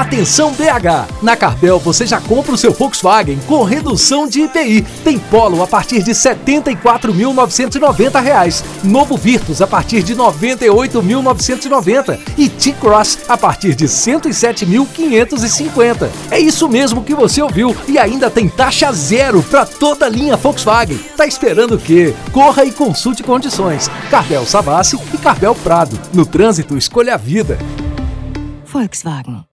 Atenção BH! Na Carbel você já compra o seu Volkswagen com redução de IPI. Tem Polo a partir de R$ 74.990. Novo Virtus a partir de R$ 98.990. E T-Cross a partir de R$ 107.550. É isso mesmo que você ouviu e ainda tem taxa zero para toda a linha Volkswagen. Tá esperando o quê? Corra e consulte condições. Carbel Savassi e Carbel Prado. No trânsito, escolha a vida. Volkswagen